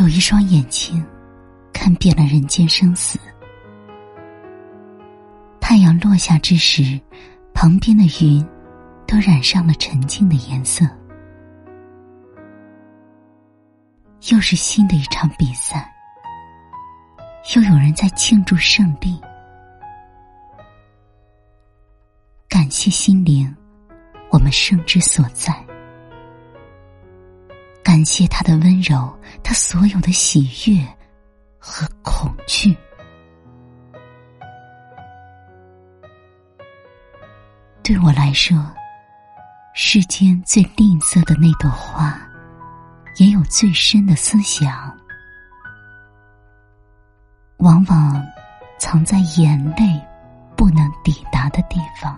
有一双眼睛，看遍了人间生死。太阳落下之时，旁边的云都染上了沉静的颜色。又是新的一场比赛，又有人在庆祝胜利。感谢心灵，我们生之所在。感谢他的温柔，他所有的喜悦和恐惧。对我来说，世间最吝啬的那朵花，也有最深的思想，往往藏在眼泪不能抵达的地方。